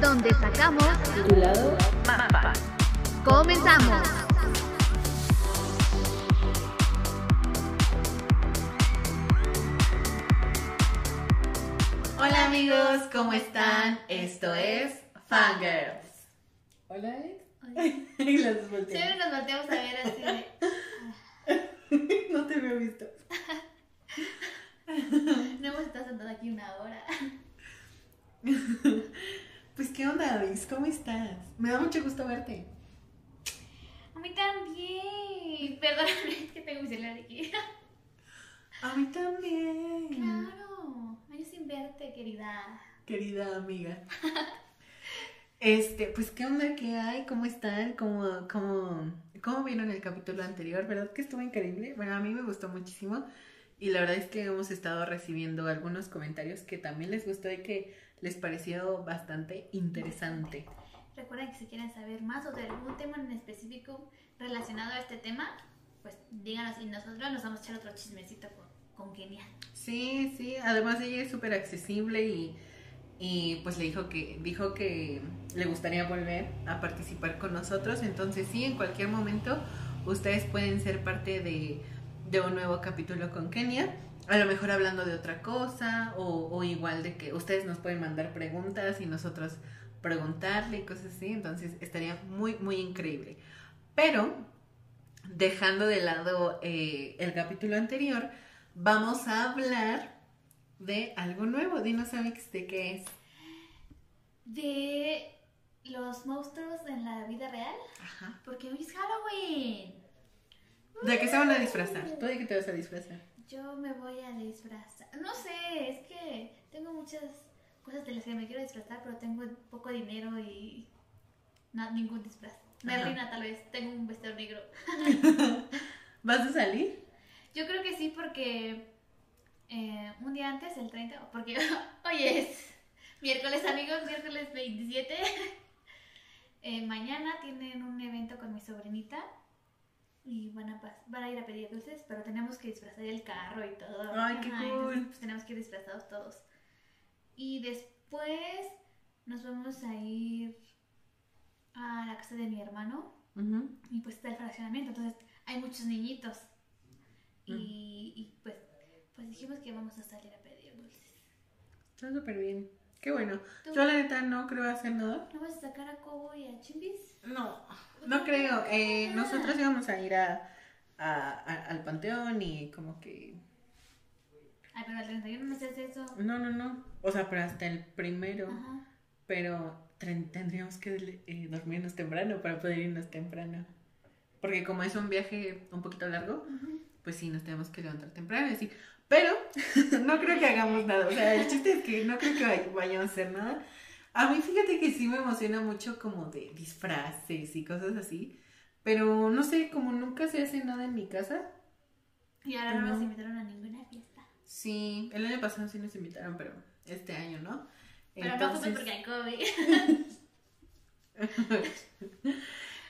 donde sacamos tu lado Mapa. Comenzamos. Hola amigos, ¿cómo están? Esto es Fangirls. Hola, Alex. y las volteamos. Siempre nos volteamos a ver así de. No te había visto. No hemos estado sentados aquí una hora. Pues qué onda, Alex, ¿cómo estás? Me da mucho gusto verte. A mí también. Perdóname, es que tengo mi celular aquí. A mí también. Claro. Años sin verte, querida. Querida amiga. Este, pues qué onda, qué hay, cómo están, cómo, cómo, cómo vieron el capítulo anterior, ¿verdad que estuvo increíble? Bueno, a mí me gustó muchísimo y la verdad es que hemos estado recibiendo algunos comentarios que también les gustó y que les pareció bastante interesante. Recuerden que si quieren saber más o de algún tema en específico relacionado a este tema, pues díganos y nosotros nos vamos a echar otro chismecito con, con Kenia. Sí, sí, además ella es súper accesible y, y pues le dijo que, dijo que le gustaría volver a participar con nosotros, entonces sí, en cualquier momento ustedes pueden ser parte de, de un nuevo capítulo con Kenia, a lo mejor hablando de otra cosa o, o igual de que ustedes nos pueden mandar preguntas y nosotros preguntarle y cosas así, entonces estaría muy, muy increíble. Pero, dejando de lado eh, el capítulo anterior, vamos a hablar de algo nuevo. Dinos, Amix, ¿de qué es? De los monstruos en la vida real, Ajá. porque hoy es Halloween. ¿De qué se van a disfrazar? ¿Tú de qué te vas a disfrazar? Yo me voy a disfrazar. No sé, es que tengo muchas cosas de las que me quiero disfrazar, pero tengo poco dinero y no, ningún disfraz. Me Ajá. arruina tal vez, tengo un vestido negro. ¿Vas a salir? Yo creo que sí porque eh, un día antes, el 30, porque hoy es miércoles amigos, miércoles 27. Eh, mañana tienen un evento con mi sobrinita y van a, van a ir a pedir dulces, pero tenemos que disfrazar el carro y todo. Ay, qué entonces, cool. pues, tenemos que ir disfrazados todos. Y después nos vamos a ir a la casa de mi hermano Ujú. y pues está el fraccionamiento, entonces hay muchos niñitos. Y, y, pues, pues dijimos que vamos a salir a pedir dulces. Está súper bien. Qué bueno. ¿Tú? Yo la neta no creo hacer nada. ¿No vas a sacar a Cobo y a Chimbis? No, no creo. Eh, nosotros íbamos a ir a, a- a- al panteón y como que... Ay, pero al 31 no se hace eso. No, no, no. O sea, pero hasta el primero. Ajá. Pero tendríamos que eh, dormirnos temprano para poder irnos temprano. Porque como es un viaje un poquito largo, pues sí, nos tenemos que levantar temprano y así. Pero no creo que hagamos nada. O sea, el chiste es que no creo que vay- vayamos a hacer nada. A mí fíjate que sí me emociona mucho como de disfraces y cosas así. Pero no sé, como nunca se hace nada en mi casa. Y ahora no nos invitaron a ninguna fiesta. Sí, el año pasado sí nos invitaron, pero este año no. Pero no fue porque hay COVID.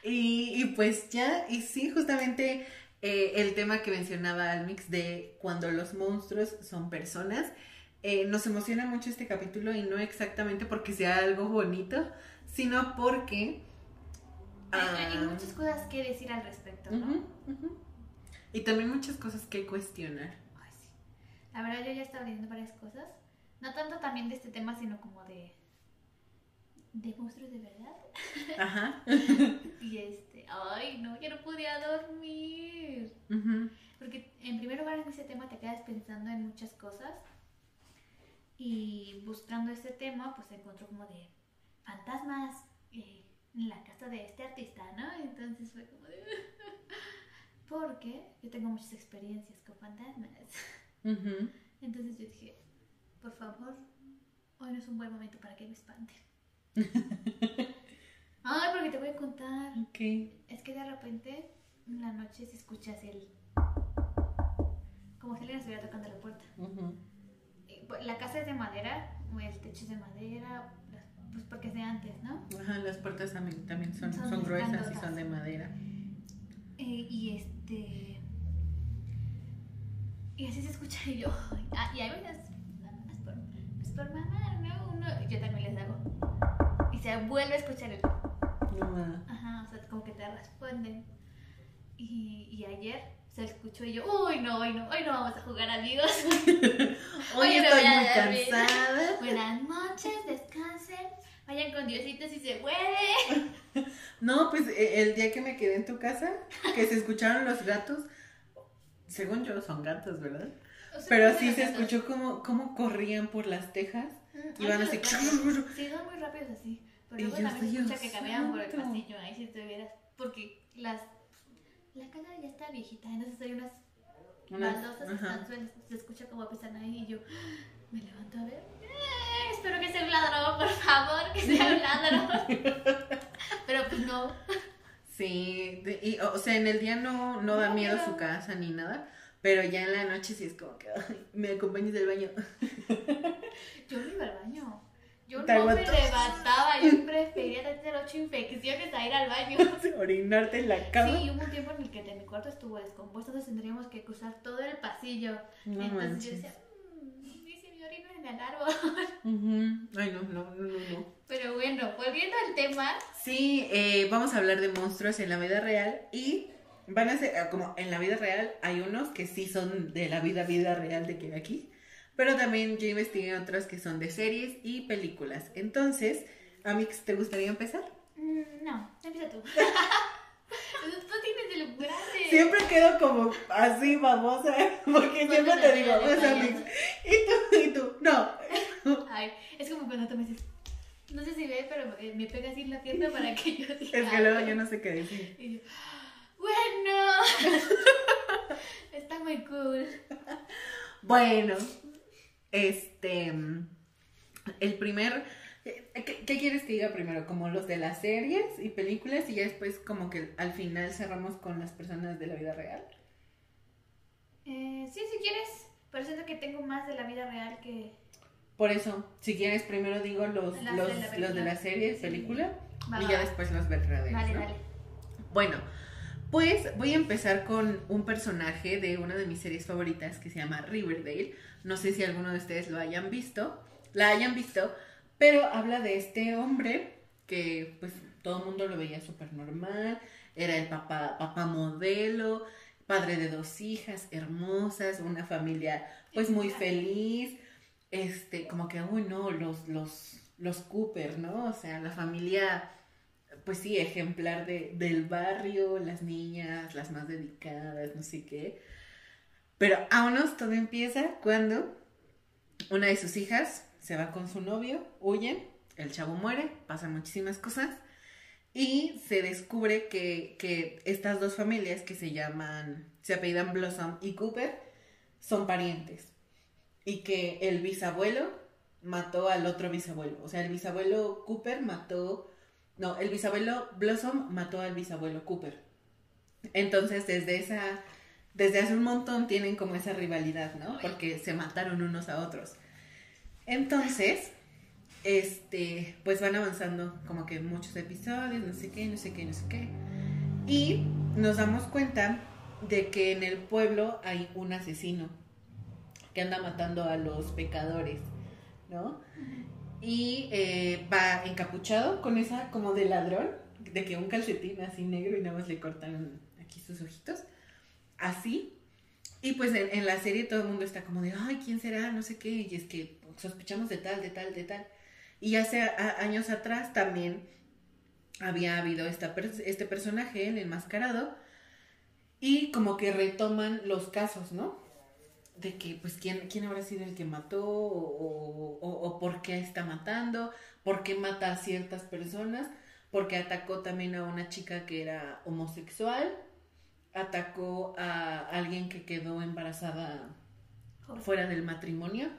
Y, y pues ya, y sí, justamente eh, el tema que mencionaba Almix de cuando los monstruos son personas, eh, nos emociona mucho este capítulo y no exactamente porque sea algo bonito, sino porque... Hay, ah, hay muchas cosas que decir al respecto, ¿no? Y también muchas cosas que cuestionar. Ay, sí. La verdad, yo ya estaba leyendo varias cosas. No tanto también de este tema, sino como de. de monstruos de verdad. Ajá. Y este. Ay, no, ya no podía dormir. Porque en primer lugar en ese tema te quedas pensando en muchas cosas. Y buscando ese tema, pues encontró como de fantasmas eh, en la casa de este artista, ¿no? Entonces fue como de. Porque yo tengo muchas experiencias con fantasmas. Entonces yo dije, por favor, hoy no es un buen momento para que me espanten. Ay, porque te voy a contar. Ok. Es que de repente en la noche se escucha así el. Como si alguien estuviera tocando la puerta. Pues, La casa es de madera, el techo es de madera, pues porque es de antes, ¿no? Ajá, las puertas también, también son, Son son gruesas y son de madera. Eh, y este. Y así se escucha y yo. Ah, y a veces. Es por, es por mamá, ¿no? Uno, yo también les hago. Y vuelve a escuchar el... No. Ajá, o sea, como que te responden. Y, y ayer se escuchó y yo, uy, no, hoy no, hoy no vamos a jugar amigos. Hoy Oye, estoy muy cansada. Buenas noches, descansen, vayan con Diosito si se puede. No, pues eh, el día que me quedé en tu casa, que se escucharon los gatos, según yo son gatos, ¿verdad? O sea, Pero sí se gatos. escuchó como, como corrían por las tejas. Mm, Iban ay, así. Sí, son muy rápidos así. Pero luego yo también escucha que caminaban por el pasillo, ahí si tuvieras. Porque las. La casa ya está viejita, entonces hay unas baldosas ajá. estanzuelas. Se escucha como pisan ahí y yo me levanto a ver. "Eh, espero que sea un ladrón, por favor, que sea un ladrón. Pero pues no. Sí, y, o sea, en el día no, no da No, miedo pero- su casa ni nada, pero ya en la noche sí es como que, "Ay, me acompañas al baño. Yo no iba al baño. Yo no me levantaba, yo prefería tener ocho infecciones a ir al baño. Orinarte en la cama. Sí, hubo un tiempo en el que mi cuarto estuvo descompuesto, entonces tendríamos que cruzar todo el pasillo. No entonces yo manches. decía, mmm, ¿y si me orino en el árbol? Ujú. Ay, no, no, no, no, no. Pero bueno, volviendo al tema, Sí, eh, vamos a hablar de monstruos en la vida real y van a ser, eh, como en la vida real hay unos que sí son de la vida, vida real de que aquí, pero también yo investigué otros que son de series y películas. Entonces, Amix, ¿te gustaría empezar? mm, no, empieza tú. tú tienes el grande. Siempre quedo como así babosa, porque siempre te digo, Dale, "Vas, dale, Amix, y tú, y tú, no. Ay, es como cuando tú me dices, no sé si ve, pero eh, me pega así en la pierna para que yo diga. Es que luego algo". yo no sé qué decir. Y yo, bueno, está muy cool. Bueno, este, el primer, ¿qué, qué quieres que diga primero? Como los de las series y películas y ya después como que al final cerramos con las personas de la vida real. Eh, sí, si quieres, pero siento que tengo más de la vida real que... Por eso, si quieres primero digo los, Las de los, la los de la serie y Sí. película Va, y ya después los verdaderos. Dale, ¿no? dale. Bueno, pues voy a empezar con un personaje de una de mis series favoritas que se llama Riverdale. No sé si alguno de ustedes lo hayan visto, la hayan visto, pero habla de este hombre que pues todo el mundo lo veía súper normal, era el papá, papá modelo, padre de dos hijas hermosas, una familia pues muy feliz, este, como que, uy, no, los, los, los Cooper, ¿no? O sea, la familia pues sí, ejemplar de, del barrio, las niñas, las más dedicadas, no sé qué. Pero vámonos, todo empieza cuando una de sus hijas se va con su novio, huyen, el chavo muere, pasan muchísimas cosas y se descubre que, que estas dos familias que se llaman, se apellidan Blossom y Cooper, son parientes y que el bisabuelo mató al otro bisabuelo, o sea, el bisabuelo Cooper mató no, el bisabuelo Blossom mató al bisabuelo Cooper. Entonces, desde esa, desde hace un montón tienen como esa rivalidad, ¿no? Porque se mataron unos a otros. Entonces, este, pues van avanzando como que muchos episodios, no sé qué, no sé qué, no sé qué. Y nos damos cuenta de que en el pueblo hay un asesino que anda matando a los pecadores, ¿no? Y eh, va encapuchado con esa como de ladrón, de que un calcetín así negro y nada más le cortan aquí sus ojitos, así. Y pues en, la serie todo el mundo está como de, ay, ¿quién será? No sé qué, y es que sospechamos de tal, de tal, de tal. Y hace años atrás también había habido esta este personaje, el enmascarado, y como que retoman los casos, ¿no? De que pues quién, quién habrá sido el que mató o, o- o por qué está matando, por qué mata a ciertas personas, porque atacó también a una chica que era homosexual, atacó a alguien que quedó embarazada fuera del matrimonio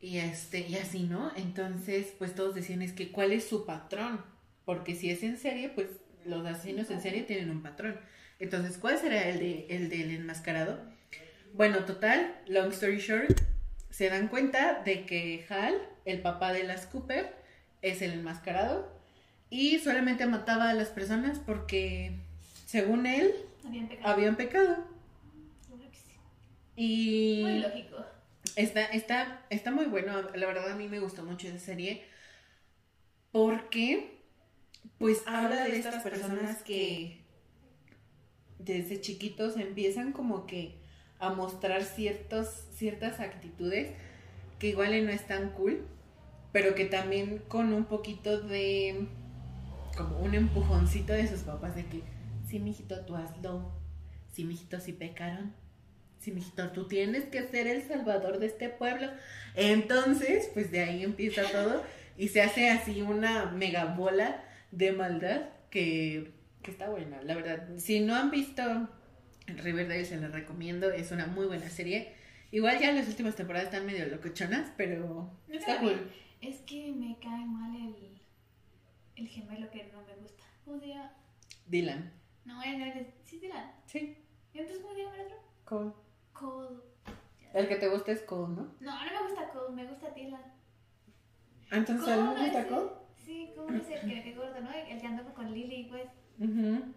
y este y así, ¿no? Entonces, pues todos decían es que cuál es su patrón, porque si es en serie, pues los asesinos en serie tienen un patrón. Entonces, ¿cuál será el de el del enmascarado? Bueno, total, long story short, se dan cuenta de que Hal, el papá de las Cooper, es el enmascarado y solamente mataba a las personas porque, según él, Habían pecado. habían. Y Muy lógico. está, está, está muy bueno. La verdad, a mí me gustó mucho esa serie. porque pues habla de estas personas que desde chiquitos empiezan como que a mostrar ciertos, ciertas actitudes que igual no están cool, pero que también con un poquito de como un empujoncito de sus papás de que sí, mijito, tú hazlo. Sí, mijito, sí pecaron. Sí, mijito, tú tienes que ser el salvador de este pueblo. Entonces, pues de ahí empieza todo y se hace así una mega bola de maldad que, que está buena, la verdad. Si no han visto Riverdale, se les recomiendo. Es una muy buena serie. Igual ya las últimas temporadas están medio locochonas, pero No está cool. Es que me cae mal el, el gemelo que no me gusta. ¿Cómo se llama? Dylan. No, es, es, sí, Dylan. Sí, ¿Y entonces cómo se llama el otro? Cole. Cole. El que te gusta es Cole, ¿no? No, no me gusta Cole, me gusta Dylan. Ah, Entonces, ¿a le gusta Cole? Sí, Cole es el que, que gordo, ¿no? El que anda con Lily, pues. Ujú.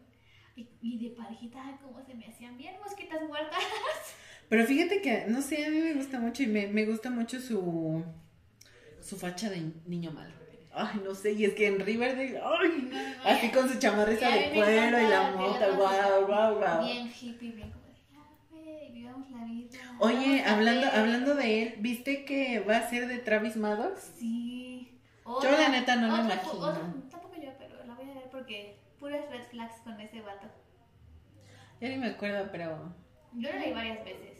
Y, y de parejita, ay, cómo se me hacían bien mosquitas muertas. Pero fíjate que, no sé, a mí me gusta mucho y me, me gusta mucho su, su facha de niño malo. Ay, no sé, y es que en Riverdale, ay, No, no, así con su chamarrita de cuero y la mota, wow, wow, wow. Bien hippie, bien como de, vivamos la vida. Oye, hablando, ver". hablando de él, ¿viste que va a ser de Travis Maddox? Sí. Yo, la neta, no lo imagino. otra- tampoco yo, pero la voy a ver porque puras red flags con ese vato. Ya ni me acuerdo, pero Yo lo leí varias veces.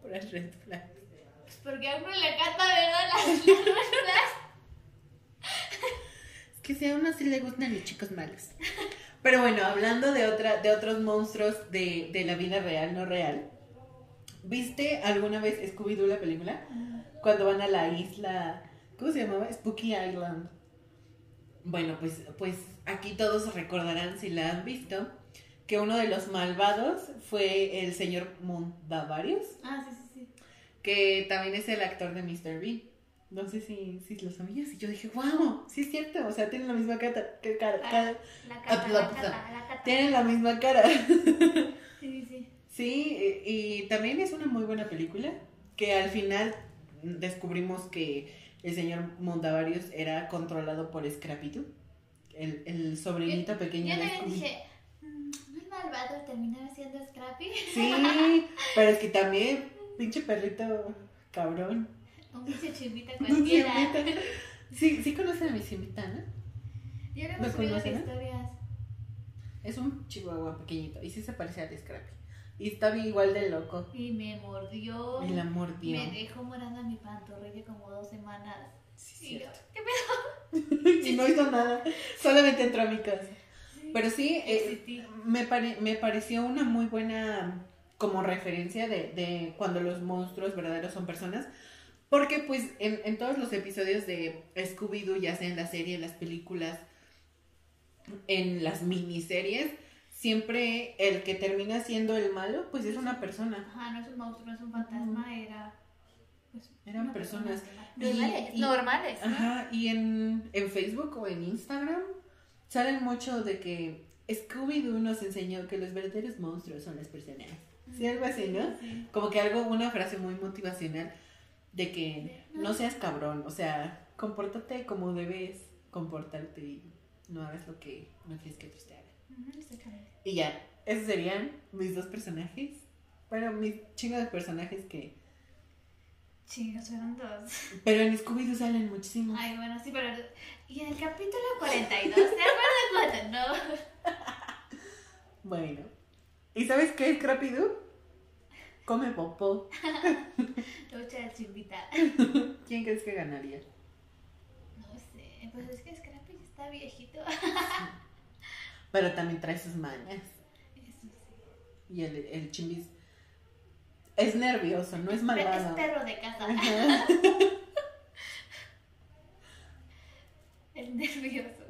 puras red flags. Pues porque a uno le encanta, ¿verdad? Las, las red flags. Es que si a uno sí le gustan los chicos malos. Pero bueno, hablando de otra, de otros monstruos de, de la vida real, no real. ¿Viste alguna vez Scooby-Doo la película? Cuando van a la isla, ¿cómo se llamaba? Spooky Island. Bueno, pues, pues aquí todos recordarán si la han visto que uno de los malvados fue el señor Mundavarius, Ah, sí, sí, sí. que también es el actor de Mr. B. No sé si, si lo sabías. Y yo dije, wow, sí es cierto. O sea, tienen la misma cara. que cara- cara- La la cata, la cata. tienen la misma cara. Sí, sí, sí. Sí, y, y también es una muy buena película. Que al final descubrimos que el señor Mondavarius era controlado por Scrappy-Doo, el, el sobrinito pequeño Yo también dije, "Mm, ¿no es malvado terminar siendo Scrappy? Sí, pero es que también, pinche perrito cabrón. Un pinche chivita Un cualquiera. Siemita. Sí, sí conocen a mi Siemita, ¿no? Yo no ¿Lo conocen? historias. Es un chihuahua pequeñito y sí se parece al Scrappy. Y está bien igual de loco. Y me mordió. Y la mordió. Me dejó morando mi pantorrilla como dos semanas. Sí, Y yo. ¿qué pedo? y no hizo nada, solamente entró a mi casa. Pero sí, eh, me, pare- me pareció una muy buena como referencia de, de cuando los monstruos verdaderos son personas. Porque pues en, en todos los episodios de Scooby-Doo, ya sea en la serie, en las películas, en las miniseries, siempre el que termina siendo el malo, pues es una persona. Ajá, no es un monstruo, no es un fantasma, era. Pues, Eran persona personas. Normales. y- normales. ¿no? Ajá, y en, en Facebook o en Instagram salen mucho de que Scooby-Doo nos enseñó que los verdaderos monstruos son las personas. Sí, algo así, ¿no? Sí. Como que algo, una frase muy motivacional de que no seas cabrón, o sea, compórtate como debes comportarte y no hagas lo que no quieres que otros te hagan. Exactamente. Y ya, esos serían mis dos personajes. Bueno, mis chingos de personajes que... Chicos, fueron dos. Pero en Scooby-Doo salen muchísimos. Ay, bueno, sí, pero. Y en el capítulo 42, ¿se acuerdan cuando? No. Bueno. ¿Y sabes qué es Scrappy-Doo? Come popó. Lucha de chimbita. ¿Quién crees que ganaría? No sé, pues es que Scrappy está viejito. Pero también trae sus mañas. Eso sí. Y el, el chimbis es nervioso, no es malvado. Es perro de casa. Es nervioso.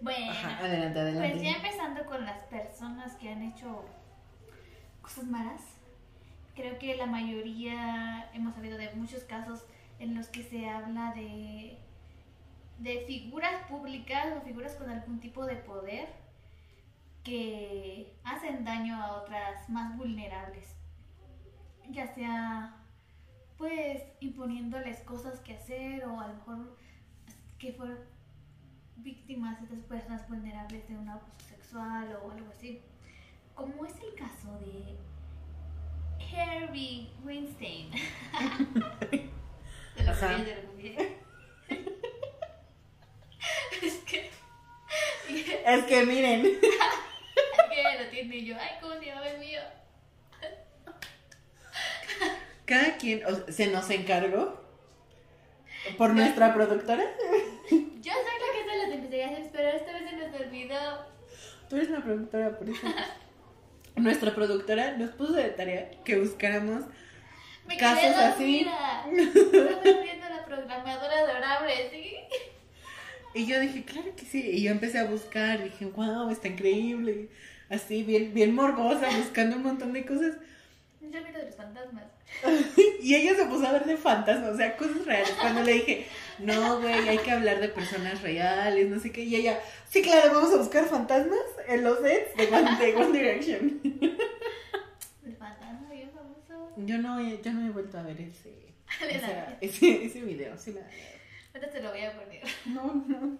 Bueno, Ajá, adelante, adelante. pues ya empezando con las personas que han hecho cosas malas. Creo que la mayoría hemos sabido de muchos casos en los que se habla de, de figuras públicas o figuras con algún tipo de poder que hacen daño a otras más vulnerables. Ya sea pues imponiéndoles cosas que hacer o a lo mejor que fueron víctimas estas personas vulnerables de un abuso sexual o algo así. Como es el caso de Harvey Weinstein. de de la Es que Es que miren, es que lo tiene yo. Ay, ¿cómo se llama el mío? cada quien o- se nos encargó por nuestra productora. Yo sé lo que son las investigaciones, pero esta vez se nos olvidó. Tú eres la productora, por eso. Nuestra productora nos puso de tarea que buscáramos Me Casos quedé así. Estaba viendo la programadora adorable, ¿sí? Y yo dije, claro que sí. Y yo empecé a buscar, dije, wow, está increíble. Así, bien, bien morbosa, buscando un montón de cosas. Yo miro de los fantasmas. Y ella se puso a ver de fantasmas, o sea, cosas reales. Cuando le dije, no, güey, hay que hablar de personas reales, no sé qué. Y ella, sí, claro, vamos a buscar fantasmas en los sets de One, de One Direction. El fantasma bien famoso. Yo no, he- yo no he vuelto a ver ese, ese, ese video. Sí, la, Ahorita te lo voy a poner. no, no.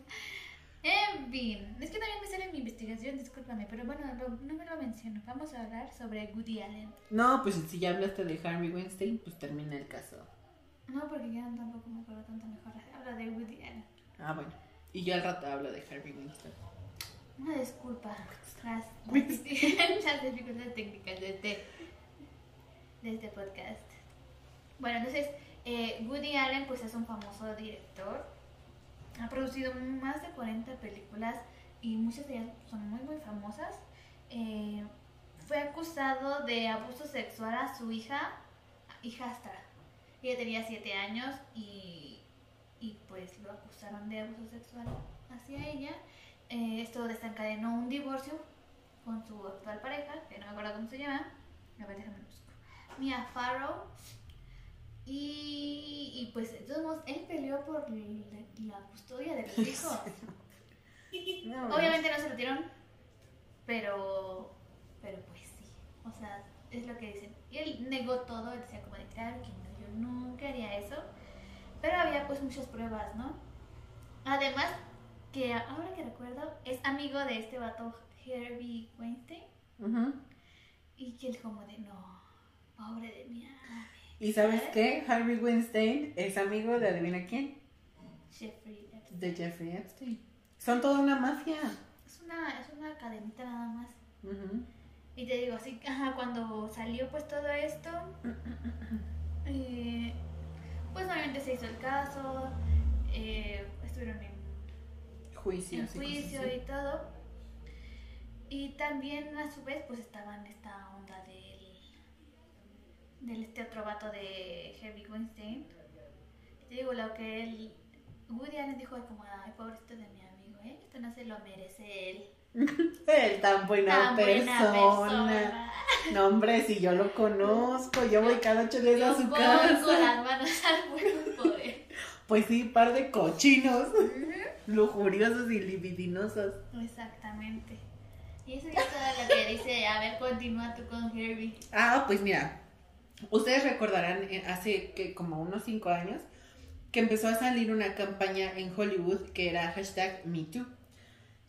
En fin, es que también me sale mi investigación, discúlpame, pero bueno, lo- no me lo menciono. Vamos a hablar sobre Woody Allen. No, pues si ya hablaste de Harvey Weinstein, pues termina el caso. No, porque ya tampoco me acuerdo tanto mejor. Habla de Woody Allen. Ah, bueno. Y yo al rato hablo de Harvey Weinstein. Una disculpa. Las, las dificultades técnicas de este, de este podcast. Bueno, entonces, eh, Woody Allen pues es un famoso director. Ha producido más de 40 películas y muchas de ellas son muy muy famosas. Eh, fue acusado de abuso sexual a su hija, hijastra. Ella tenía 7 años y, y pues lo acusaron de abuso sexual hacia ella. Eh, esto desencadenó un divorcio con su actual pareja, que no me acuerdo cómo se llama. A ver, déjame busco. Mia Farrow. Y, y pues, de todos modos, él peleó por la, la custodia de los hijos. No, Obviamente no se lo dieron, pero, pero pues sí. O sea, es lo que dicen. Y él negó todo, él decía como de claro que no, yo nunca haría eso. Pero había pues muchas pruebas, ¿no? Además, que ahora que recuerdo, es amigo de este vato Harvey Weinstein. Y que él como de no, pobre de ave. ¿Y sabes qué? Harvey Weinstein es amigo de adivina quién? Jeffrey Epstein. De Jeffrey Epstein. Son toda una mafia. Es una, es una cadenita nada más. Y te digo, así, ajá, cuando salió pues todo esto, eh, pues obviamente se hizo el caso, eh, estuvieron en, Juicio. en cosas juicio y todo. Y también a su vez pues estaba en esta onda del, del este otro vato de Harvey Weinstein. Te digo, lo que él, Woody Allen dijo como, ay, pobrecito de mi amigo, ¿eh? Esto no se lo merece él. Él tan buena, Tan persona. buena persona. No, hombre, si yo lo conozco, yo voy cada ocho días a Yo su pongo casa. las manos al por él. Pues sí, par de cochinos, lujuriosos y libidinosos. Exactamente. Y eso ya es todo lo que dice. A ver, continúa tú con Herbie. Ah, pues mira, ustedes recordarán eh, hace que como unos cinco años que empezó a salir una campaña en Hollywood que era hashtag MeToo.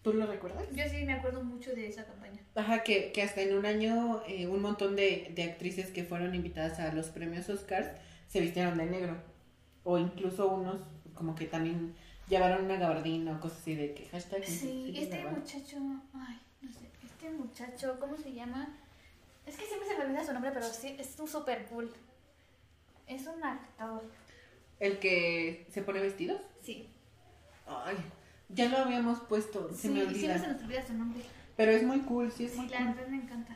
¿Tú lo recuerdas? Yo sí me acuerdo mucho de esa campaña. Ajá, que, que hasta en un año eh, un montón de, de actrices que fueron invitadas a los premios Oscars se vistieron de negro. O incluso unos como que también llevaron una gabardina o cosas así de que hashtag. Sí, este muchacho. Ay, no sé. Este muchacho, ¿cómo se llama? Es que siempre se me olvida su nombre, pero sí, es un super cool. Es un actor. El que se pone vestidos. Sí. Ay, ya lo habíamos puesto, se sí, me y siempre olvida. se nos olvida su nombre. Pero es muy cool, sí es Sí, muy la cool. verdad me encanta.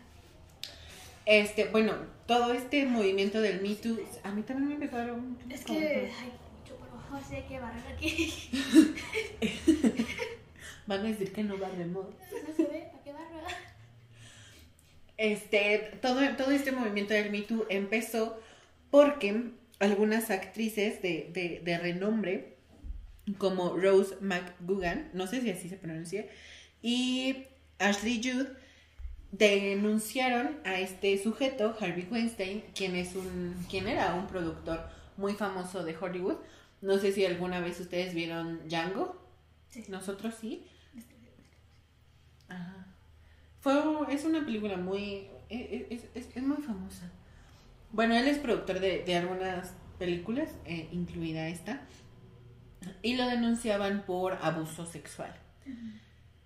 Este, bueno, todo este movimiento del Me Too, a mí también me empezaron. Es que. Ay, mucho polvo. Así hay que barrer aquí. Van a decir que no barremos. No se ve. Este, todo, todo este movimiento del Me Too empezó porque algunas actrices de, de, de renombre, como Rose McGugan, no sé si así se pronuncia, y Ashley Judd, denunciaron a este sujeto, Harvey Weinstein, quien es un, quien era un productor muy famoso de Hollywood. No sé si alguna vez ustedes vieron Django. Sí. Nosotros sí. Ajá. Fue, es una película muy, e, es, es- es muy famosa. Bueno, él es productor de, de algunas películas, eh, incluida esta, y lo denunciaban por abuso sexual.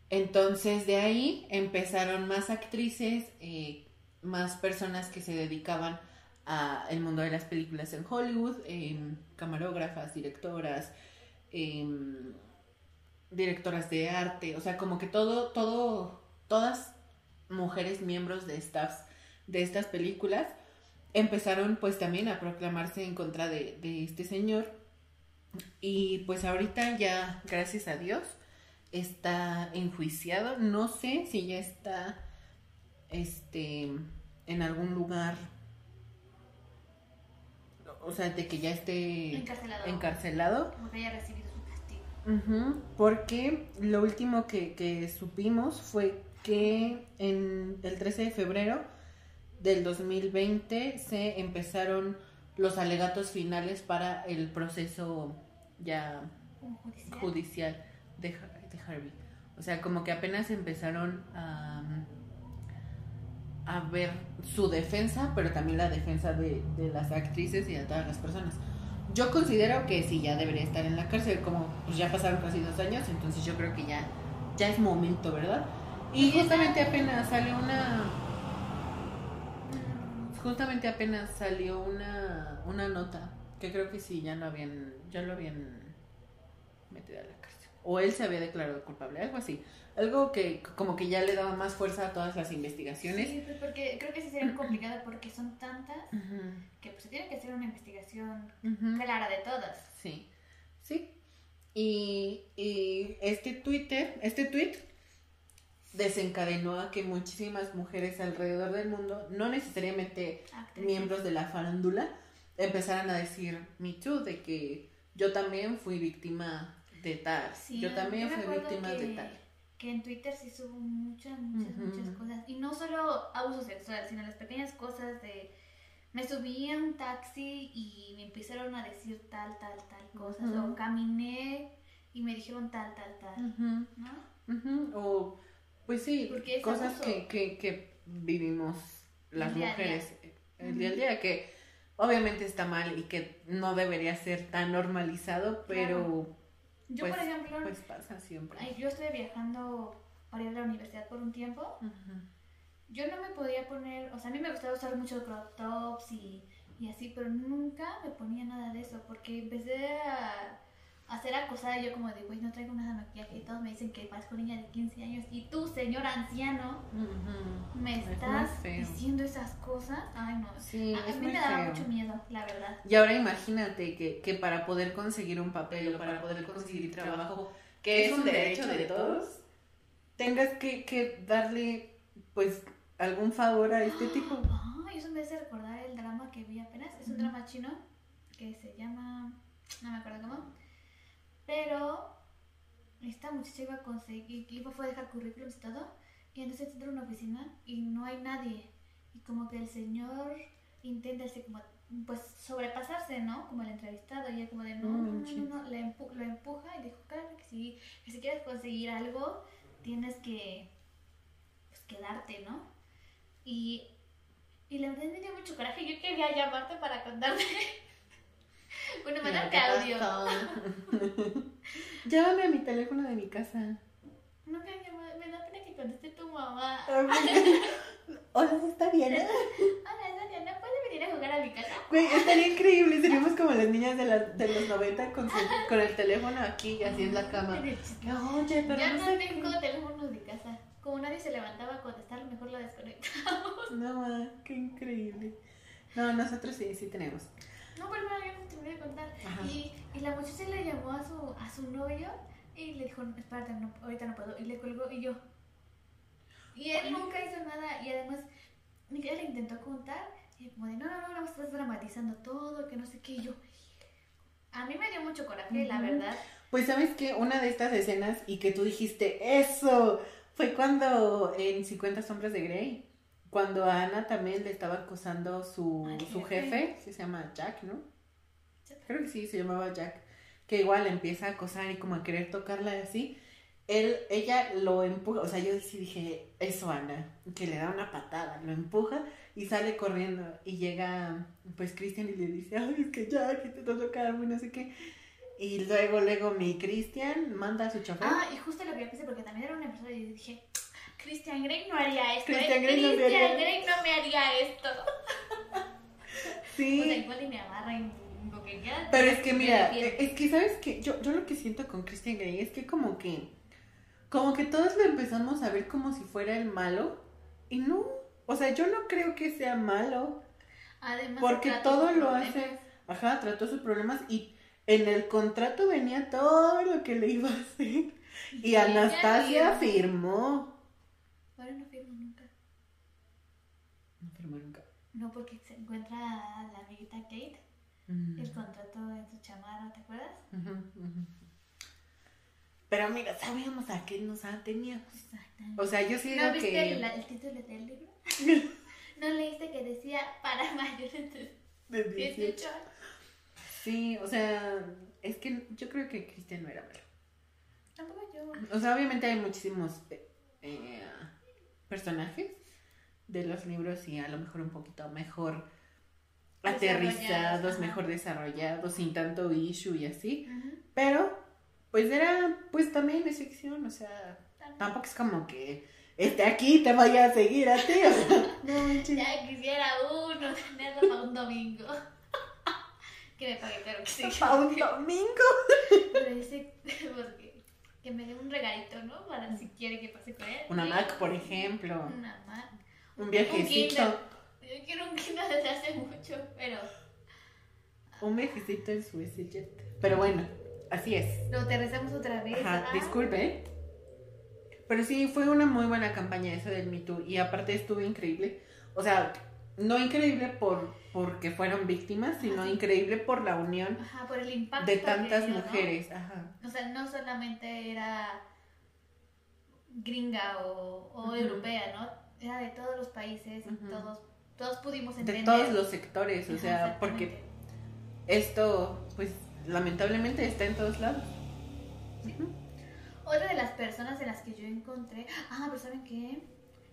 Entonces de ahí empezaron más actrices, eh, más personas que se dedicaban al mundo de las películas en Hollywood, em, camarógrafas, directoras, directoras de arte, o sea, como que todo, todo, todas mujeres miembros de staffs de estas películas empezaron pues también a proclamarse en contra de, de este señor y pues ahorita ya, gracias a Dios, está enjuiciado. No sé si ya está este en algún lugar. O sea, de que ya esté Encarcelado. encarcelado. Como que haya recibido su castigo. Porque lo último que, que supimos fue que en el 13 de febrero del 2020 se empezaron los alegatos finales para el proceso ya judicial. judicial de, Har- de Harvey. O sea, como que apenas empezaron a, a ver su defensa, pero también la defensa de, de las actrices y de todas las personas. Yo considero que sí, ya debería estar en la cárcel, como pues ya pasaron casi dos años, entonces yo creo que ya, ya es momento, ¿verdad? Y justamente apenas salió una... Justamente apenas salió una, una nota que creo que sí, ya lo habían, ya lo habían metido a la cárcel. O él se había declarado culpable, algo así. Algo que como que ya le daba más fuerza a todas las investigaciones. Sí, pues porque creo que sí sería complicado porque son tantas que pues se tiene que hacer una investigación ujú. clara de todas. Sí, sí. Y, y este Twitter, este tweet desencadenó a que muchísimas mujeres alrededor del mundo, no necesariamente Actrices. miembros de la farándula, empezaran a decir Me Too, de que yo también fui víctima de tal, Sí, yo también fui víctima que, de tal. Que en Twitter se subo muchas, muchas, muchas cosas. Y no solo abuso sexual, sino las pequeñas cosas de... Me subí a un taxi y me empezaron a decir tal, tal, tal cosas. O caminé y me dijeron tal, tal, tal. ¿No? O, pues sí, Porque cosas que, que, que vivimos las El día mujeres el día al día, que obviamente está mal y que no debería ser tan normalizado, pero Yo, pues, por ejemplo, pues pasa siempre. ay, yo estuve viajando para ir a la universidad por un tiempo. Yo no me podía poner, o sea, a mí me gustaba usar mucho crop tops y, y así, pero nunca me ponía nada de eso porque empecé a, a ser acosada yo como de, güey, no traigo nada de maquillaje y todos me dicen que parezco niña de 15 años y tú, señor anciano, Ujú. me Es muy estás feo. diciendo esas cosas. Ay, no. Sí, a, a es mí me daba feo. mucho miedo, la verdad. Y ahora imagínate que, que para poder conseguir un papel o para poder conseguir trabajo, que es un derecho de todos, tengas que, que darle pues algún favor a este tipo. Ay, eso me hace recordar el drama que vi apenas. Es un drama chino que se llama. No me acuerdo cómo. Pero esta muchacha iba a conseguir. Iba fue a dejar currículums y todo. Y entonces entra a una oficina y no hay nadie. Y como que el señor intenta así como. Pues sobrepasarse, ¿no? Como el entrevistado. Y él como de no, no, no, no, no, Le empu- lo empuja y dijo, claro que sí. Que si quieres conseguir algo, tienes que. Pues quedarte, ¿no? Y, y la verdad me dio mucho coraje. Yo quería llamarte para contarte. bueno, ¿qué audio. Llámame a mi teléfono de mi casa. No me llamado, me da pena que conteste tu mamá. Hola, ¿está bien? Hola, ¿no puedes venir a jugar a mi casa? Güey, estaría increíble, seríamos como las niñas de, la- de los 90 con, su- con el teléfono aquí y así en la cama. Oye, pero Ya no no tengo teléfonos de casa. Como nadie se levantaba a contestar, mejor lo desconectamos. No, qué increíble. No, nosotros sí, sí tenemos. No, pero no, yo no te voy a contar. Y, y la muchacha le llamó a su, a su novio y le dijo, espérate, no, ahorita no puedo. Y le colgó y yo. Y él nunca hizo nada. Y además, ella le intentó contar. Y como de, no, no, no, no, estás dramatizando todo, que no sé qué. Y yo. A mí me dio mucho coraje, la verdad. Pues sabes que una de estas escenas y que tú dijiste, eso, Fue cuando en 50 sombras de Grey, cuando a Ana también le estaba acosando su, su jefe. sí se llama Jack, ¿no? Creo que sí, se llamaba Jack, que igual empieza a acosar y como a querer tocarla y así. Él, ella lo empuja, o sea, yo sí dije, eso Ana, que le da una patada, lo empuja y sale corriendo y llega pues Cristian y le dice, ay, es que Jack, que te está tocando y no sé qué. Y luego, luego mi Cristian manda a su chofer. Ah, y justo lo que yo pensé, porque también era una persona y dije, Christian Grey no haría esto. Christian ¿eh? Grey no me Christian haría- Grey no me haría esto. sí. O sea, igual y me agarra en lo que quiera. Pero es que mira, defiendo. es que sabes que yo, yo lo que siento con Christian Grey es que como que como que todos lo empezamos a ver como si fuera el malo y no, o sea, yo no creo que sea malo, Además, porque todo lo hace, ajá, trató sus problemas y en el contrato venía todo lo que le iba a hacer y Anastasia firmó. firmó. Ahora no firmo nunca. Nunca. No, porque se encuentra la amiguita Kate, Mm. el contrato en su chamarra, ¿te acuerdas? Pero mira, sabíamos a qué nos ateníamos. Exactamente. O sea, yo sí ¿No viste que... el, el título del libro? ¿No leíste que decía para mayores de de 18 años? Sí, o sea, es que yo creo que Cristian no era malo. Tampoco yo. O sea, obviamente hay muchísimos eh, eh, personajes de los libros y a lo mejor un poquito mejor aterrizados, ajá. mejor desarrollados, sin tanto issue y así. Pero, pues era, pues también de ficción, o sea, También. tampoco es como que esté aquí y te vaya a seguir a ti, o sea, no. Ya quisiera uno tenerlo para un domingo. que me pague caro que sí. Para un domingo. Pero dice, porque que me dé un regalito, ¿no? Para si quiere que pase con él. Una. Mac, por ejemplo. Una Mac. Un viajecito. Yo quiero un Kindle desde hace mucho, pero Un viajecito en su jet. Pero bueno, así es. lo aterrizamos otra vez. Ajá, ah. disculpe. Pero sí, fue una muy buena campaña esa del Me Too. Y aparte estuvo increíble. O sea, no increíble por porque fueron víctimas, sino Ajá, increíble por la unión Ajá, por el impacto de tantas dio, ¿no? mujeres. Ajá. O sea, no solamente era gringa o, europea, ¿no? Era de todos los países, Ujú. todos, todos pudimos De entender. todos los sectores. O sea, porque esto, pues, lamentablemente está en todos lados. Ujú. Otra de las personas en las que yo encontré. Ah, pero ¿saben qué?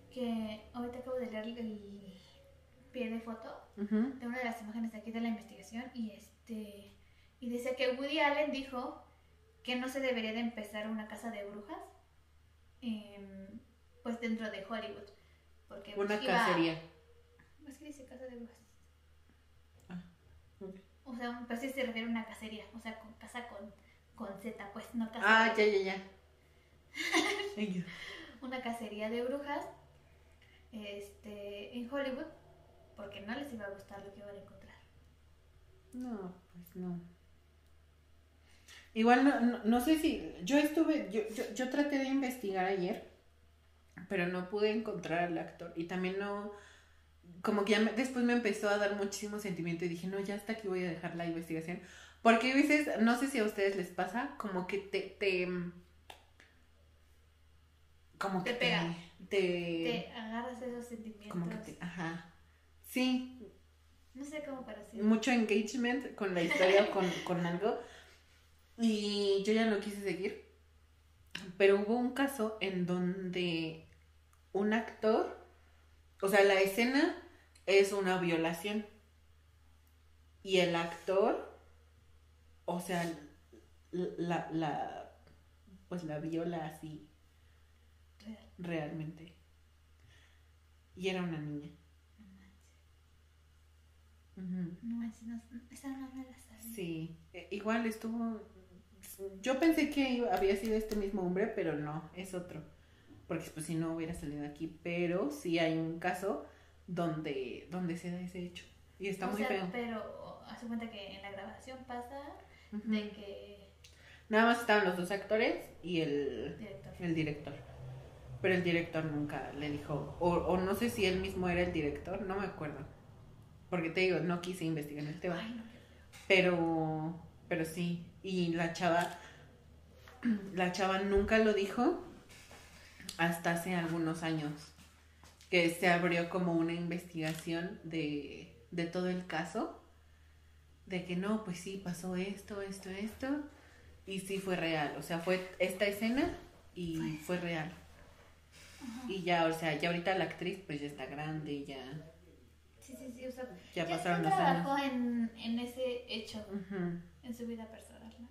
Que ahorita acabo de leer el pie de foto de una de las imágenes de aquí de la investigación y este. Y decía que Woody Allen dijo que no se debería de empezar una casa de brujas. em, pues dentro de Hollywood. Porque pues, Una iba- cacería. Es que dice casa de brujas. Ah. O sea, pues sí se refiere a una cacería. O sea, con casa con, con Z, pues no casa. Ah, ya, ya, ya. Una cacería de brujas. Este. En Hollywood. Porque no les iba a gustar lo que iban a encontrar. No, pues no. Igual no, no, no sé si. Yo estuve. Yo, yo, yo traté de investigar ayer, pero no pude encontrar al actor. Y también no. Como que ya me- después me empezó a dar muchísimo sentimiento y dije, no, ya hasta aquí voy a dejar la investigación. Porque a veces, no sé si a ustedes les pasa, como que te. te como Te que pega. Te, te- Te agarras esos sentimientos. como que te. Ajá. Sí, No sé cómo parecer. mucho engagement con la historia o con, con algo y yo ya no quise seguir pero hubo un caso en donde un actor o sea la escena es una violación y el actor o sea la, la pues la viola así Real. realmente y era una niña No manches. No manches, no, esa no me la sabía. Sí, eh, igual estuvo. Yo pensé que había sido este mismo hombre, pero no, es otro. Porque pues si no hubiera salido aquí. Pero sí hay un caso donde, donde se da ese hecho. Y está O muy sea, feo. Pero hace cuenta que en la grabación pasa de que. Nada más estaban los dos actores y el, Director. el director. Pero el director nunca le dijo. O, o no sé si él mismo era el director, no me acuerdo. Porque te digo, no quise investigar el tema. Ay, no. Pero, pero sí. Y la chava, la chava nunca lo dijo. Hasta hace algunos años que se abrió como una investigación de, de todo el caso, de que no, pues sí, pasó esto, esto, esto, y sí fue real, o sea, fue esta escena y fue real. Y ya, o sea, ya ahorita la actriz pues ya está grande, ya... Sí, sí, sí, o sea, Ya ya, pasaron los trabajó en, en ese hecho, Ujú. en su vida personal, ¿no?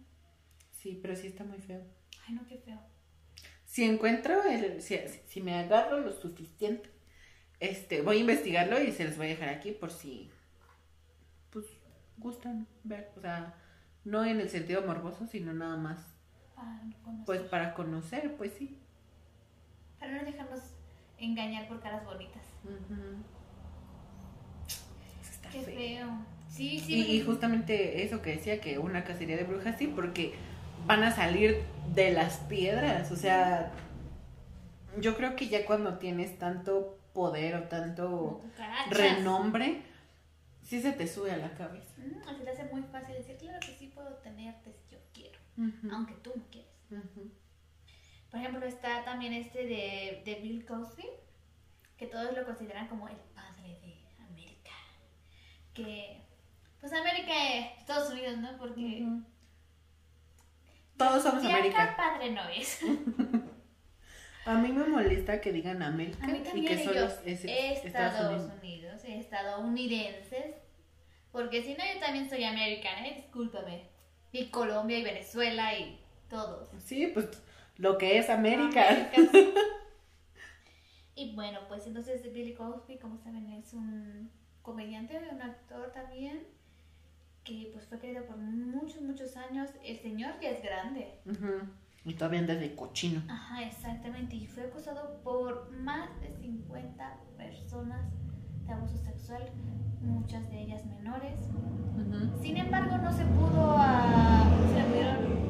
Sí, pero sí está muy feo. Ay, no, qué feo. Si encuentro, el, si, si me agarro lo suficiente, este, voy a investigarlo y se los voy a dejar aquí por si, pues, gustan ver, o sea, no en el sentido morboso, sino nada más, Para conocer. pues, para conocer, pues sí. Para no dejarnos engañar por caras bonitas. Eso está Qué feo. feo. Sí, sí. Y, y justamente eso que decía, que una cacería de brujas, sí, porque van a salir de las piedras, o sea, yo creo que ya cuando tienes tanto poder o tanto renombre, sí se te sube a la cabeza. Mm, se te hace muy fácil decir, claro que sí puedo tenerte si yo quiero, aunque tú no quieres. Por ejemplo, está también este de, de Bill Cosby, que todos lo consideran como el padre de América. Que, pues América, eh, Estados Unidos, ¿no? Porque. Todos somos América. padre no es. A mí me molesta que digan América A mí y que solo ellos, es Estados, Unidos, estadounidenses. Porque si no, yo también soy americana, ¿eh? discúlpame. Y Colombia y Venezuela y todos. Sí, pues lo que es América. Y bueno, pues entonces Billy Cosby, como saben, es un comediante, un actor también, que pues fue querido por muchos, muchos años. El señor ya es grande. Y todavía andas de cochino. Ajá, exactamente. Y fue acusado por más de 50 personas de abuso sexual, muchas de ellas menores. Sin embargo, no se pudo a... Se le pudieron...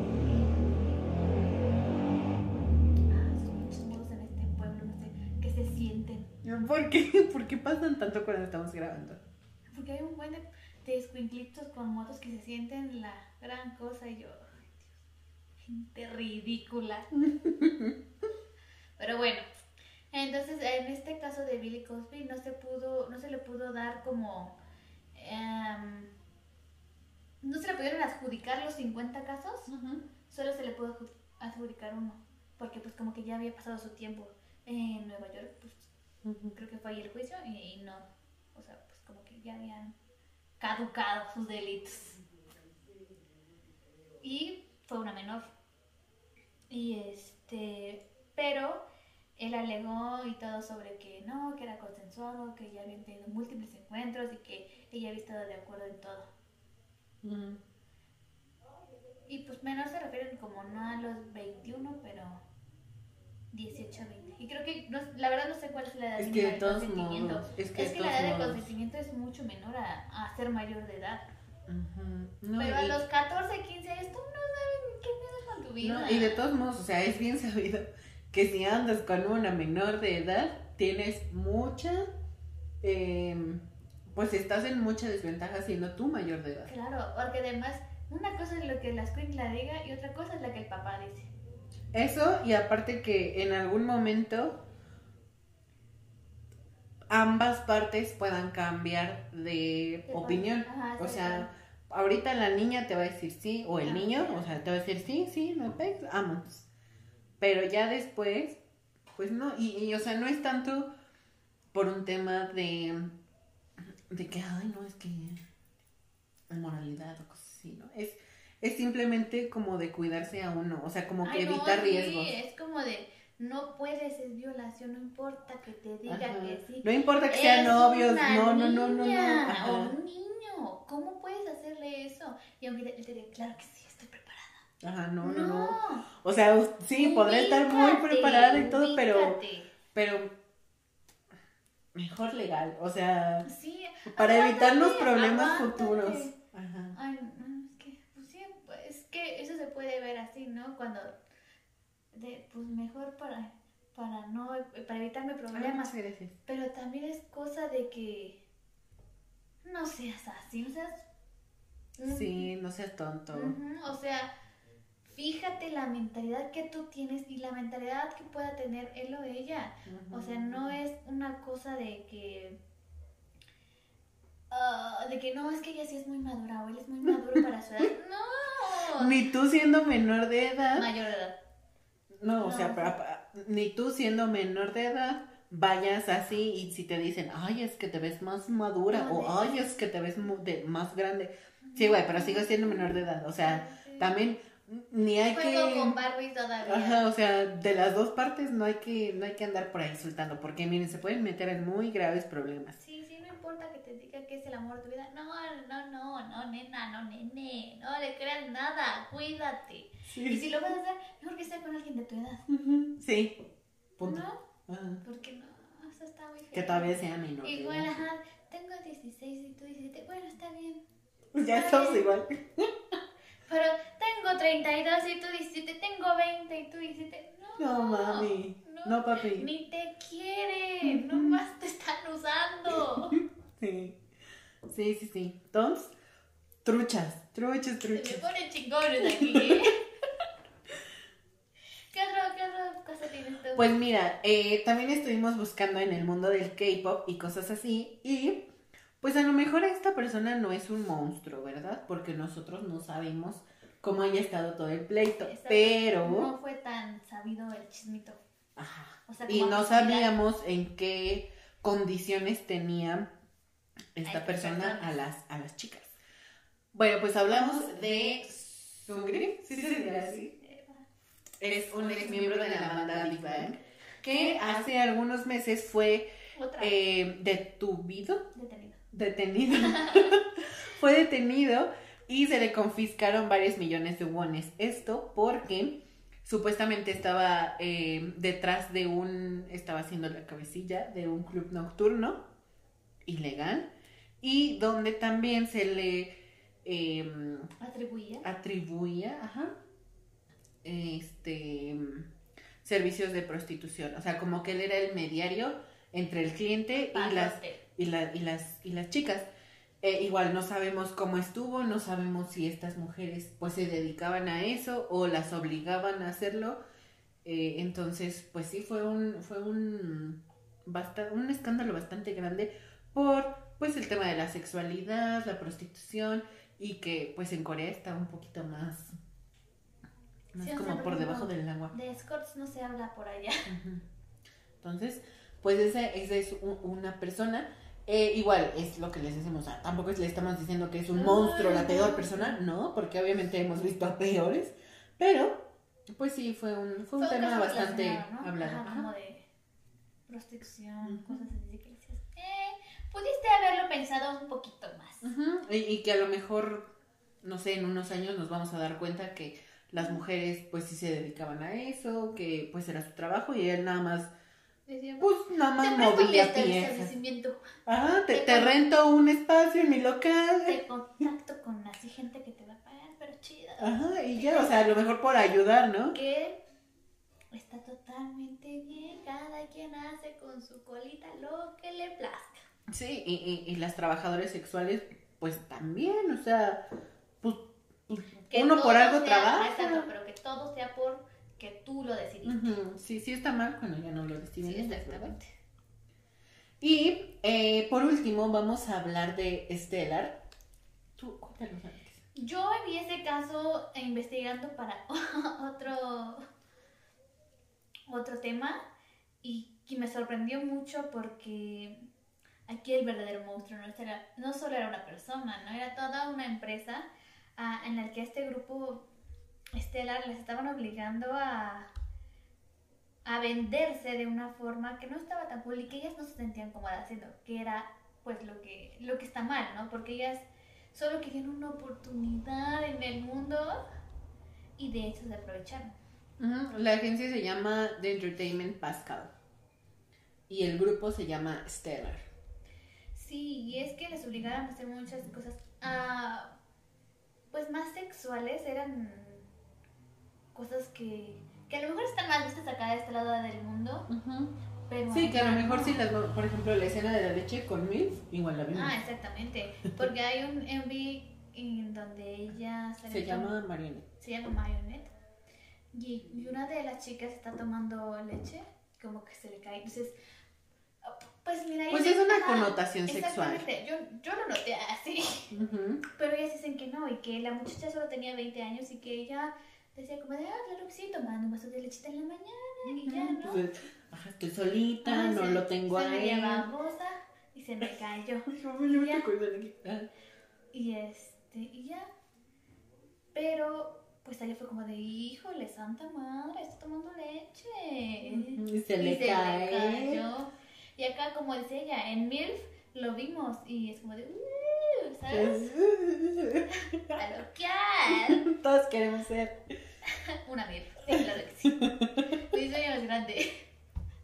Ah, muchos modos en este pueblo, no sé, que se sienten. ¿Por qué? ¿Por qué pasan tanto cuando estamos grabando? Porque hay un buen de, de escuinclitos con motos que se sienten la gran cosa y yo... Ay, Dios, gente ridícula. Pero bueno, entonces en este caso de Billy Cosby no se pudo, no se le pudo dar como... em, no se le pudieron adjudicar los 50 casos, solo se le pudo adju- adjudicar uno, porque pues como que ya había pasado su tiempo en Nueva York, pues creo que fue ahí el juicio y, y no, o sea, pues como que ya habían caducado sus delitos. Y fue una menor. Y este, pero él alegó y todo sobre que no, que era consensuado, que ya habían tenido múltiples encuentros y que ella había estado de acuerdo en todo. Y pues menor se refieren como no a los 21, pero 18 a 20. Y creo que, no- la verdad no sé cuál es la edad Es que mínima de de todos consentimiento. modos, es que es de que la edad de consentimiento es mucho menor a, a ser mayor de edad. No, pero a los 14, 15 años tú no sabes qué pedo con tu vida. No, y de todos modos, o sea, es bien sabido que si andas con una menor de edad, tienes mucha, em, pues estás en mucha desventaja siendo tú mayor de edad. Claro, porque además una cosa es lo que la escuincla diga y otra cosa es la que el papá dice. Eso, y aparte que en algún momento ambas partes puedan cambiar de opinión. Ajá, O sí, sea, ahorita la niña te va a decir sí, o el niño, o sea, te va a decir sí, sí, no pegues, vamos. Pero ya después, pues no, y, y, o sea, no es tanto por un tema de, de que, ay, no, es que moralidad o cosas así, ¿no? Es, es simplemente como de cuidarse a uno, o sea, como que Ay, no, evitar sí, riesgos. es como de no puedes, es violación, no importa que te diga Ajá. que sí. No importa que sean novios, no, no, no, no, no. O un niño, ¿cómo puedes hacerle eso? Y aunque él te diga, claro que sí, estoy preparada. Ajá, no, no, no. O sea, sí, podré estar muy Ubícate, preparada y todo, pero, ubícate. pero mejor legal, o sea, Sí, para evitarnos aguántate, problemas aguántate. futuros. Ajá. Ay, no, es que, pues sí, pues, es que eso se puede ver así, ¿no? Cuando, de, pues mejor para, para no, para evitarme problemas. Muchas gracias. Pero también es cosa de que no seas así, no seas... Sí, no seas tonto. O sea, fíjate la mentalidad que tú tienes y la mentalidad que pueda tener él o ella. O sea, no es una cosa de que... ah, de que no, es que ella sí es muy madura o él es muy maduro para su edad. No. Ni tú siendo menor de edad. Mayor de edad. No, o sea, ni tú siendo menor de edad vayas así y si te dicen, ay, es que te ves más madura No, o ay, es que te ves de- más grande. Sí, güey, pero sigo siendo menor de edad. O sea, también ni hay Juego que... con Barbie todavía. Ajá, o sea, de las dos partes no hay que no hay que andar por ahí insultando, porque miren, se pueden meter en muy graves problemas. Sí, importa que te diga que es el amor de tu vida. No, no, no, no, nena, no, nene. No le creas nada, cuídate. Y si lo vas a hacer, mejor que sea con alguien de tu edad. Sí. Punto. ¿No? Ajá. Porque no, eso está muy feo. Que todavía sea menor. de Igual, ajá, tengo 16 y tú 17. Bueno, está bien. Pues ya estamos igual. Pero tengo 32 y tú 17. Tengo 20 y tú 17. No, No, mami. No, papi. Ni te quieren. Nomás te están usando. Sí. Sí, sí, sí. Entonces, truchas, truchas, Se me truchas. ponen chingones aquí. ¿Qué otro, qué otra cosa tienes tú? Pues mira, eh, también estuvimos buscando en el mundo del K-pop y cosas así. Y pues a lo mejor esta persona no es un monstruo, ¿verdad? Porque nosotros no sabemos cómo haya estado todo el pleito. Pero. No fue tan sabido el chismito. Ajá. O sea, Y no sabíamos en qué condiciones tenía esta persona personas. a las, a las chicas. Bueno, pues hablamos de Sungri, sí, sí, sí, así. Es un ex miembro de la banda Big Bang que hace algunos meses fue eh, detuvido, Detenido. Detenido, fue detenido y se le confiscaron varios millones de wones. Esto porque supuestamente estaba eh, detrás de un, estaba haciendo la cabecilla de un club nocturno ilegal y donde también se le eh, Atribuía. atribuía, ajá, este, servicios de prostitución. O sea, como que él era el mediario entre el cliente y las Palote. Y, la- y las, y las chicas. Eh, igual no sabemos cómo estuvo, no sabemos si estas mujeres pues se dedicaban a eso o las obligaban a hacerlo. Eh, entonces, pues sí, fue un, fue un, un escándalo bastante grande por pues el tema de la sexualidad, la prostitución y que pues en Corea está un poquito más, más Sí, o sea, como por debajo del agua. De escorts no se habla por allá. Entonces, pues esa, esa es una persona. Eh, igual es lo que les decimos, o sea, tampoco le estamos diciendo que es un monstruo, la peor persona, no, porque obviamente hemos visto a peores, pero pues sí, fue un, fue un tema bastante hablado. Ajá, Ajá. como de prostitución, cosas así que decías, eh, pudiste haberlo pensado un poquito más. Y, y que a lo mejor, no sé, en unos años nos vamos a dar cuenta que las mujeres pues sí se dedicaban a eso, que pues era su trabajo y él nada más, pues nada más movía piezas. Ajá, te, te te rento un espacio en mi local. te contacto con así gente que te va a pagar, pero chida. Ajá, y ya, o sea, a lo mejor por ayudar, ¿no? Que está totalmente bien, cada quien hace con su colita lo que le plazca. Sí, y, y, y las trabajadoras sexuales, pues también, o sea, pues, uno por algo sea- trabaja. Exacto, pero que todo sea por que tú lo decidiste. Sí, sí está mal cuando ya no lo deciden Sí, exactamente. Y eh, por último vamos a hablar de Stellar. Tú, cuéntanos antes. Yo vi ese caso e investigando para otro, otro tema y que me sorprendió mucho porque aquí el verdadero monstruo no, era, no solo era una persona, no era toda una empresa ah, en la que este grupo estelar les estaban obligando a, a venderse de una forma que no estaba tan cool y que ellas no se sentían cómodas haciendo, que era pues lo que, lo que está mal, ¿no? Porque ellas solo querían una oportunidad en el mundo y de eso se aprovecharon. La agencia se llama The Entertainment Pascal. Y el grupo se llama Stellar. Sí, y es que les obligaban a hacer muchas cosas, ah, pues más sexuales, eran cosas que, que a lo mejor están más vistas acá de este lado del mundo, pero... Sí, que a lo mejor no. sí, las, por ejemplo, la escena de la leche con Milf, igual la vimos. Ah, exactamente, porque hay un MV en donde ella se con- llama Marionette. se llama Marionette. Y, y una de las chicas está tomando leche, como que se le cae. Entonces, pues mira. Pues es una connotación sexual. exactamente. Yo, yo lo noté así. Pero ellas dicen que no, y que la muchacha solo tenía 20 años y que ella decía como de, ah, claro que sí, tomando un vaso de lechita en la mañana y ya, ¿no? Pues, ajá, estoy solita, Ah, no se- lo tengo se a veía él. babosa y se me cayó. Me Ya. que- ah. Y este, y ya. Pero, pues ella fue como de, híjole, santa madre, está tomando leche. Y se le cae. cayó. Y acá, como dice ella, en MILF lo vimos y es como de, uh, ¿sabes? A lo que hay. Todos queremos ser. Una MILF, sí, claro que sí. Mi sueño más grande.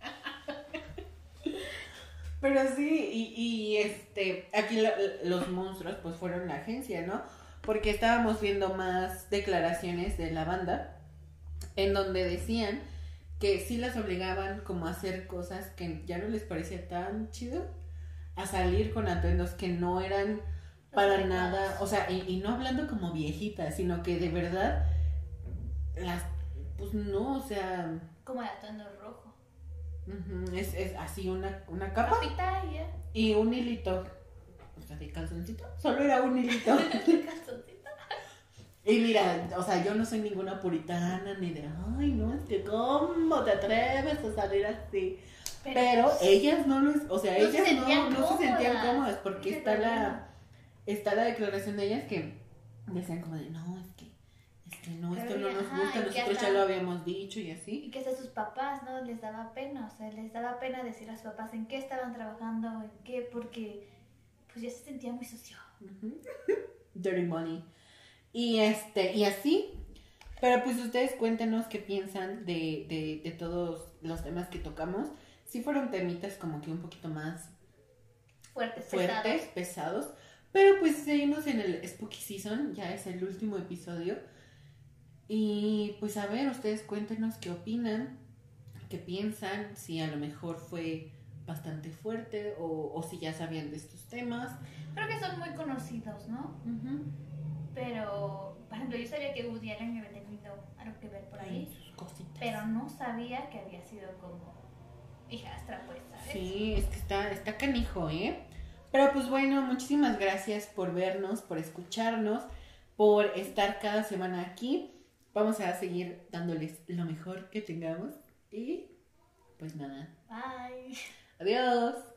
Pero sí, y, y este, aquí lo- los monstruos pues fueron la agencia, ¿no? Porque estábamos viendo más declaraciones de la banda en donde decían que sí las obligaban como a hacer cosas que ya no les parecía tan chido, a salir con atuendos que no eran para nada, o sea, y, y no hablando como viejitas, sino que de verdad las, pues no, o sea, Como el atuendo rojo. es, es así una, una capa Capita y ya. y un hilito, o sea, de calzoncito, solo era un hilito. Calzoncito. y mira, o sea, yo no soy ninguna puritana ni de, ay, no, es que cómo te atreves a salir así. Pero ellas no lo, o sea, No se ellas no, no se sentían cómodas. porque está la. Está la declaración de ellas que decían como de, no, es que, es que no, esto no nos gusta, nosotros ya lo habíamos dicho y así. Y que hasta sus papás, ¿no? Les daba pena, o sea, les daba pena decir a sus papás en qué estaban trabajando, en qué, porque pues ya se sentía muy sucio. Ujú. Dirty money. Y este, y así. Pero pues ustedes cuéntenos qué piensan de, de, de todos los temas que tocamos. Sí fueron temitas como que un poquito más Fuertes, fuertes, pesados. pesados. Pero pues seguimos en el Spooky Season, ya es el último episodio. Y pues a ver, ustedes cuéntenos qué opinan, qué piensan, si a lo mejor fue bastante fuerte o, o si ya sabían de estos temas. Creo que son muy conocidos, ¿no? Pero, por ejemplo, yo sabía que Woody Allen había tenido algo que ver por ahí, sus cositas. pero no sabía que había sido como hijastra, pues, ¿sabes? Sí, es que está, está canijo, ¿eh? Pero pues bueno, muchísimas gracias por vernos, por escucharnos, por estar cada semana aquí. Vamos a seguir dándoles lo mejor que tengamos. Y pues nada, Bye. adiós.